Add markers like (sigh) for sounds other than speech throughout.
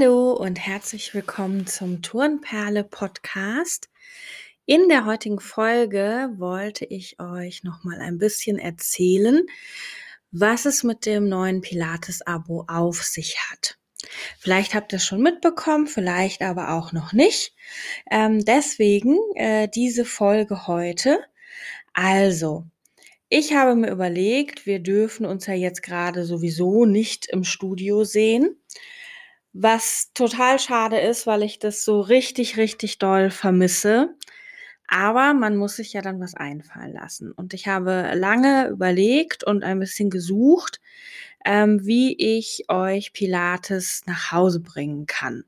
Hallo und herzlich willkommen zum Turnperle Podcast. In der heutigen Folge wollte ich euch noch mal ein bisschen erzählen, was es mit dem neuen Pilates Abo auf sich hat. Vielleicht habt ihr es schon mitbekommen, vielleicht aber auch noch nicht. Ähm, deswegen äh, diese Folge heute. Also, ich habe mir überlegt, wir dürfen uns ja jetzt gerade sowieso nicht im Studio sehen. Was total schade ist, weil ich das so richtig, richtig doll vermisse. Aber man muss sich ja dann was einfallen lassen. Und ich habe lange überlegt und ein bisschen gesucht, ähm, wie ich euch Pilates nach Hause bringen kann.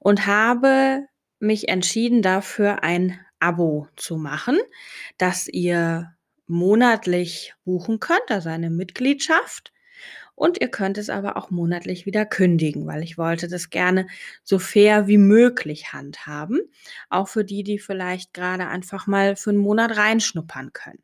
Und habe mich entschieden, dafür ein Abo zu machen, das ihr monatlich buchen könnt, also eine Mitgliedschaft. Und ihr könnt es aber auch monatlich wieder kündigen, weil ich wollte das gerne so fair wie möglich handhaben. Auch für die, die vielleicht gerade einfach mal für einen Monat reinschnuppern können.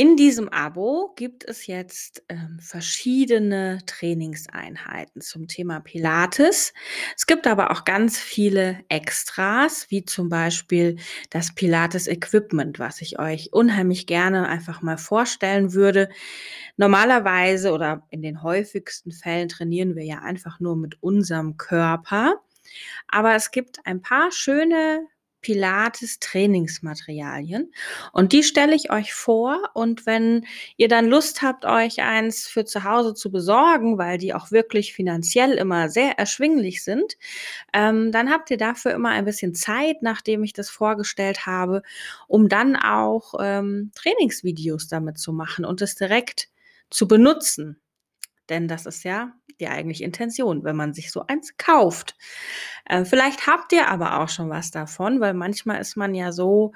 In diesem Abo gibt es jetzt ähm, verschiedene Trainingseinheiten zum Thema Pilates. Es gibt aber auch ganz viele Extras, wie zum Beispiel das Pilates Equipment, was ich euch unheimlich gerne einfach mal vorstellen würde. Normalerweise oder in den häufigsten Fällen trainieren wir ja einfach nur mit unserem Körper. Aber es gibt ein paar schöne Pilates Trainingsmaterialien und die stelle ich euch vor und wenn ihr dann Lust habt, euch eins für zu Hause zu besorgen, weil die auch wirklich finanziell immer sehr erschwinglich sind, ähm, dann habt ihr dafür immer ein bisschen Zeit, nachdem ich das vorgestellt habe, um dann auch ähm, Trainingsvideos damit zu machen und es direkt zu benutzen. Denn das ist ja die eigentliche Intention, wenn man sich so eins kauft. Äh, vielleicht habt ihr aber auch schon was davon, weil manchmal ist man ja so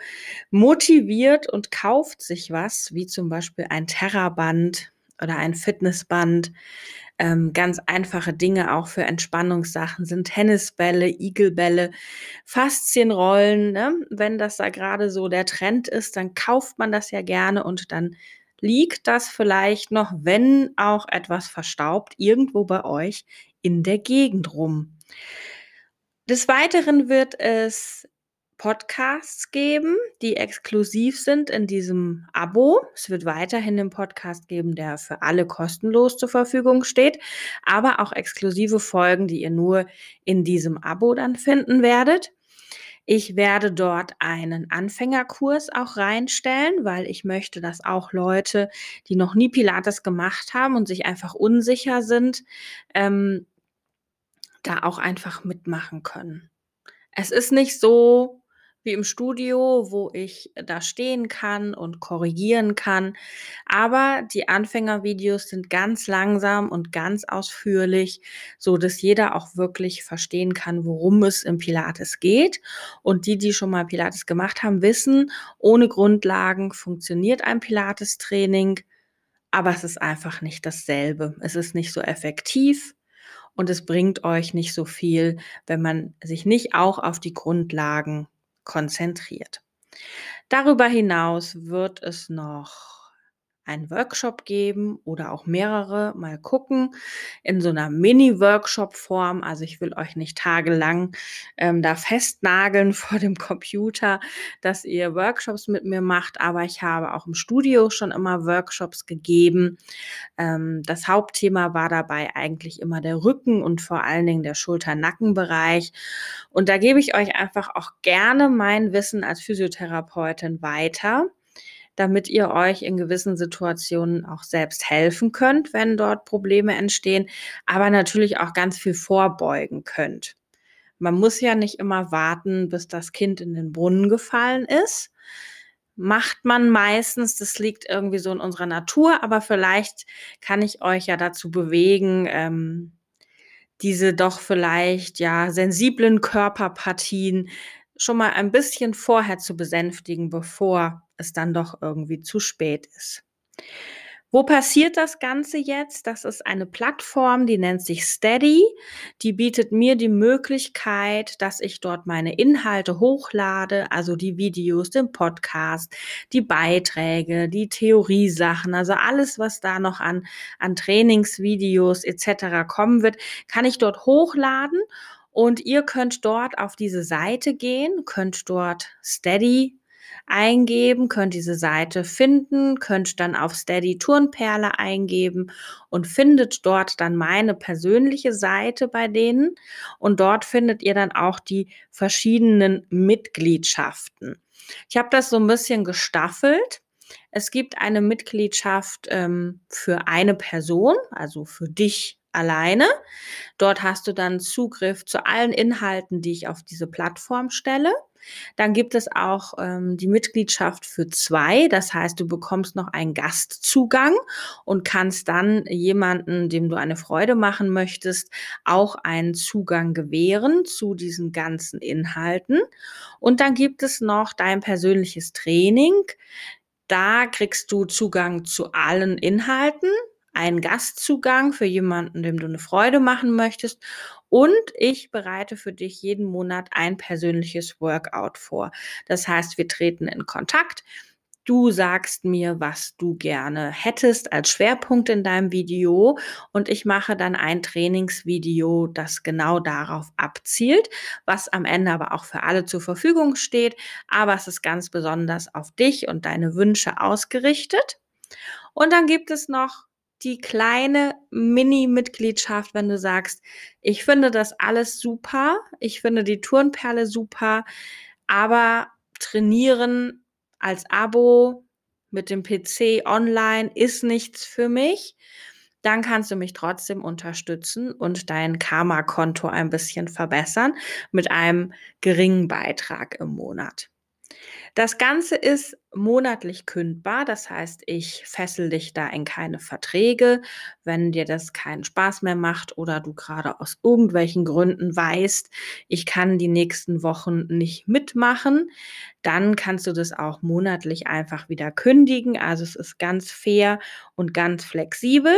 motiviert und kauft sich was, wie zum Beispiel ein Terraband oder ein Fitnessband. Ähm, ganz einfache Dinge auch für Entspannungssachen sind Tennisbälle, Igelbälle, Faszienrollen. Ne? Wenn das da gerade so der Trend ist, dann kauft man das ja gerne und dann liegt das vielleicht noch, wenn auch etwas verstaubt, irgendwo bei euch in der Gegend rum. Des Weiteren wird es Podcasts geben, die exklusiv sind in diesem Abo. Es wird weiterhin einen Podcast geben, der für alle kostenlos zur Verfügung steht, aber auch exklusive Folgen, die ihr nur in diesem Abo dann finden werdet. Ich werde dort einen Anfängerkurs auch reinstellen, weil ich möchte, dass auch Leute, die noch nie Pilates gemacht haben und sich einfach unsicher sind, ähm, da auch einfach mitmachen können. Es ist nicht so, wie im Studio, wo ich da stehen kann und korrigieren kann. Aber die Anfängervideos sind ganz langsam und ganz ausführlich, so dass jeder auch wirklich verstehen kann, worum es im Pilates geht. Und die, die schon mal Pilates gemacht haben, wissen, ohne Grundlagen funktioniert ein Pilates-Training. Aber es ist einfach nicht dasselbe. Es ist nicht so effektiv und es bringt euch nicht so viel, wenn man sich nicht auch auf die Grundlagen konzentriert. Darüber hinaus wird es noch einen Workshop geben oder auch mehrere, mal gucken, in so einer Mini-Workshop-Form. Also ich will euch nicht tagelang ähm, da festnageln (laughs) vor dem Computer, dass ihr Workshops mit mir macht, aber ich habe auch im Studio schon immer Workshops gegeben. Ähm, das Hauptthema war dabei eigentlich immer der Rücken und vor allen Dingen der Schulter-Nacken-Bereich. Und da gebe ich euch einfach auch gerne mein Wissen als Physiotherapeutin weiter damit ihr euch in gewissen Situationen auch selbst helfen könnt, wenn dort Probleme entstehen, aber natürlich auch ganz viel vorbeugen könnt. Man muss ja nicht immer warten, bis das Kind in den Brunnen gefallen ist. Macht man meistens, das liegt irgendwie so in unserer Natur, aber vielleicht kann ich euch ja dazu bewegen, ähm, diese doch vielleicht ja sensiblen Körperpartien schon mal ein bisschen vorher zu besänftigen, bevor es dann doch irgendwie zu spät ist. Wo passiert das Ganze jetzt? Das ist eine Plattform, die nennt sich Steady. Die bietet mir die Möglichkeit, dass ich dort meine Inhalte hochlade, also die Videos, den Podcast, die Beiträge, die Theoriesachen, also alles, was da noch an, an Trainingsvideos etc. kommen wird, kann ich dort hochladen. Und ihr könnt dort auf diese Seite gehen, könnt dort Steady eingeben, könnt diese Seite finden, könnt dann auf Steady Turnperle eingeben und findet dort dann meine persönliche Seite bei denen und dort findet ihr dann auch die verschiedenen Mitgliedschaften. Ich habe das so ein bisschen gestaffelt. Es gibt eine Mitgliedschaft ähm, für eine Person, also für dich alleine. Dort hast du dann Zugriff zu allen Inhalten, die ich auf diese Plattform stelle. Dann gibt es auch ähm, die Mitgliedschaft für zwei. Das heißt, du bekommst noch einen Gastzugang und kannst dann jemanden, dem du eine Freude machen möchtest, auch einen Zugang gewähren zu diesen ganzen Inhalten. Und dann gibt es noch dein persönliches Training. Da kriegst du Zugang zu allen Inhalten einen Gastzugang für jemanden, dem du eine Freude machen möchtest. Und ich bereite für dich jeden Monat ein persönliches Workout vor. Das heißt, wir treten in Kontakt. Du sagst mir, was du gerne hättest als Schwerpunkt in deinem Video und ich mache dann ein Trainingsvideo, das genau darauf abzielt, was am Ende aber auch für alle zur Verfügung steht. Aber es ist ganz besonders auf dich und deine Wünsche ausgerichtet. Und dann gibt es noch die kleine Mini-Mitgliedschaft, wenn du sagst, ich finde das alles super, ich finde die Turnperle super, aber trainieren als Abo mit dem PC online ist nichts für mich, dann kannst du mich trotzdem unterstützen und dein Karma-Konto ein bisschen verbessern mit einem geringen Beitrag im Monat. Das Ganze ist monatlich kündbar, das heißt, ich fessel dich da in keine Verträge. Wenn dir das keinen Spaß mehr macht oder du gerade aus irgendwelchen Gründen weißt, ich kann die nächsten Wochen nicht mitmachen, dann kannst du das auch monatlich einfach wieder kündigen. Also es ist ganz fair und ganz flexibel.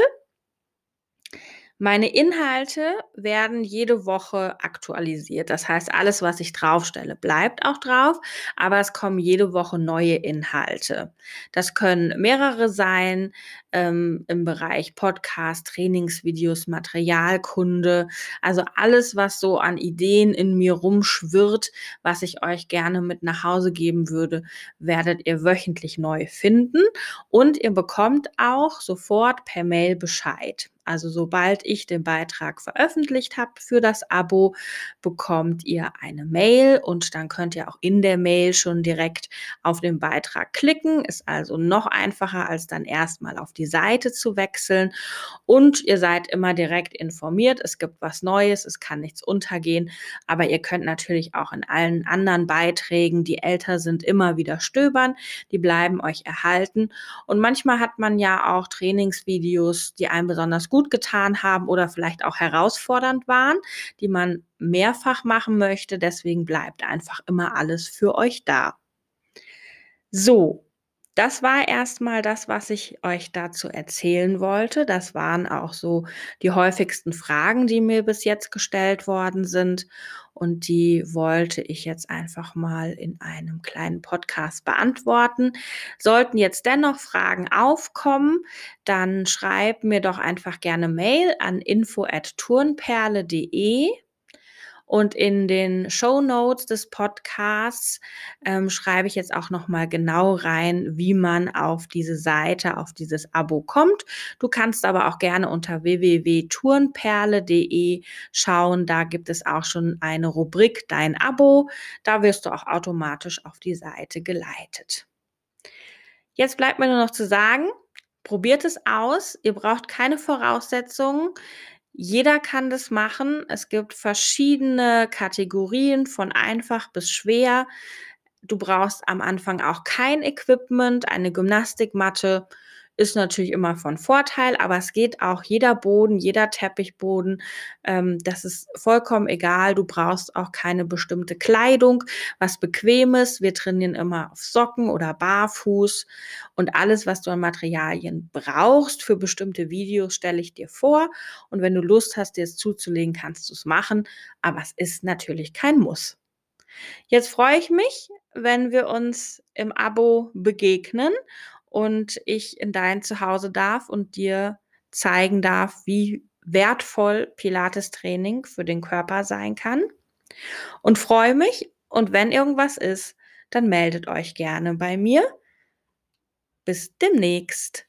Meine Inhalte werden jede Woche aktualisiert. Das heißt, alles, was ich draufstelle, bleibt auch drauf, aber es kommen jede Woche neue Inhalte. Das können mehrere sein ähm, im Bereich Podcast, Trainingsvideos, Materialkunde, also alles, was so an Ideen in mir rumschwirrt, was ich euch gerne mit nach Hause geben würde, werdet ihr wöchentlich neu finden und ihr bekommt auch sofort per Mail Bescheid. Also sobald ich den Beitrag veröffentlicht habe für das Abo, bekommt ihr eine Mail und dann könnt ihr auch in der Mail schon direkt auf den Beitrag klicken. Ist also noch einfacher, als dann erstmal auf die Seite zu wechseln. Und ihr seid immer direkt informiert. Es gibt was Neues, es kann nichts untergehen. Aber ihr könnt natürlich auch in allen anderen Beiträgen, die älter sind, immer wieder stöbern. Die bleiben euch erhalten. Und manchmal hat man ja auch Trainingsvideos, die einem besonders gut gut getan haben oder vielleicht auch herausfordernd waren, die man mehrfach machen möchte. Deswegen bleibt einfach immer alles für euch da. So, das war erstmal das, was ich euch dazu erzählen wollte. Das waren auch so die häufigsten Fragen, die mir bis jetzt gestellt worden sind. Und die wollte ich jetzt einfach mal in einem kleinen Podcast beantworten. Sollten jetzt dennoch Fragen aufkommen, dann schreib mir doch einfach gerne Mail an info@turnperle.de und in den Show Notes des Podcasts ähm, schreibe ich jetzt auch noch mal genau rein, wie man auf diese Seite, auf dieses Abo kommt. Du kannst aber auch gerne unter www.turnperle.de schauen. Da gibt es auch schon eine Rubrik Dein Abo. Da wirst du auch automatisch auf die Seite geleitet. Jetzt bleibt mir nur noch zu sagen, probiert es aus. Ihr braucht keine Voraussetzungen. Jeder kann das machen. Es gibt verschiedene Kategorien von einfach bis schwer. Du brauchst am Anfang auch kein Equipment, eine Gymnastikmatte. Ist natürlich immer von Vorteil, aber es geht auch jeder Boden, jeder Teppichboden. Ähm, das ist vollkommen egal. Du brauchst auch keine bestimmte Kleidung, was bequemes. Wir trainieren immer auf Socken oder barfuß und alles, was du an Materialien brauchst für bestimmte Videos, stelle ich dir vor. Und wenn du Lust hast, dir es zuzulegen, kannst du es machen. Aber es ist natürlich kein Muss. Jetzt freue ich mich, wenn wir uns im Abo begegnen und ich in dein Zuhause darf und dir zeigen darf, wie wertvoll Pilates-Training für den Körper sein kann. Und freue mich. Und wenn irgendwas ist, dann meldet euch gerne bei mir. Bis demnächst.